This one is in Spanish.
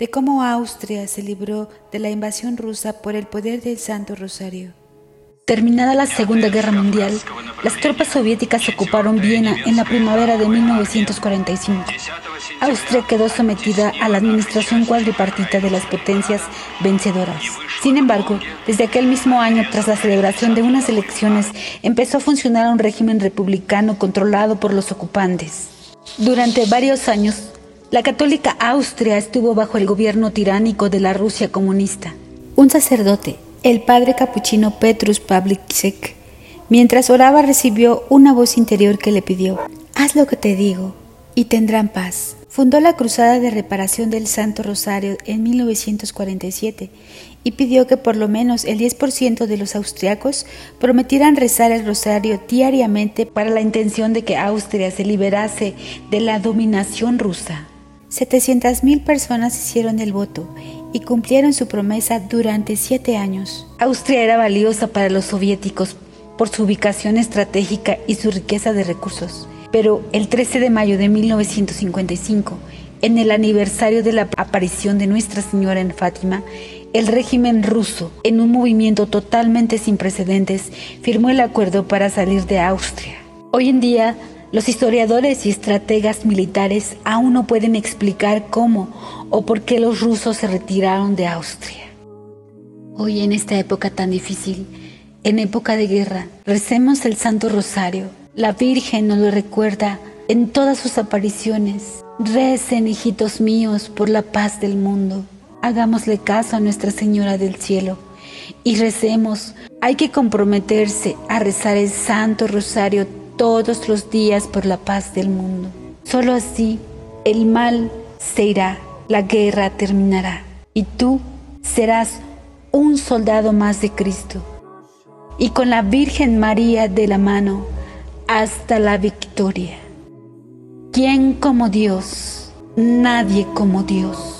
de cómo Austria se libró de la invasión rusa por el poder del Santo Rosario. Terminada la Segunda Guerra Mundial, las tropas soviéticas ocuparon Viena en la primavera de 1945. Austria quedó sometida a la administración cuadripartita de las potencias vencedoras. Sin embargo, desde aquel mismo año, tras la celebración de unas elecciones, empezó a funcionar un régimen republicano controlado por los ocupantes. Durante varios años, la católica Austria estuvo bajo el gobierno tiránico de la Rusia comunista. Un sacerdote, el padre capuchino Petrus Pavlicek, mientras oraba recibió una voz interior que le pidió, haz lo que te digo y tendrán paz. Fundó la Cruzada de Reparación del Santo Rosario en 1947 y pidió que por lo menos el 10% de los austriacos prometieran rezar el rosario diariamente para la intención de que Austria se liberase de la dominación rusa. 700.000 personas hicieron el voto y cumplieron su promesa durante siete años. Austria era valiosa para los soviéticos por su ubicación estratégica y su riqueza de recursos. Pero el 13 de mayo de 1955, en el aniversario de la aparición de Nuestra Señora en Fátima, el régimen ruso, en un movimiento totalmente sin precedentes, firmó el acuerdo para salir de Austria. Hoy en día, los historiadores y estrategas militares aún no pueden explicar cómo o por qué los rusos se retiraron de Austria. Hoy en esta época tan difícil, en época de guerra, recemos el Santo Rosario la Virgen nos lo recuerda en todas sus apariciones. Recen, hijitos míos, por la paz del mundo. Hagámosle caso a Nuestra Señora del Cielo y recemos. Hay que comprometerse a rezar el Santo Rosario todos los días por la paz del mundo. Solo así el mal se irá, la guerra terminará y tú serás un soldado más de Cristo. Y con la Virgen María de la mano, hasta la victoria. ¿Quién como Dios? Nadie como Dios.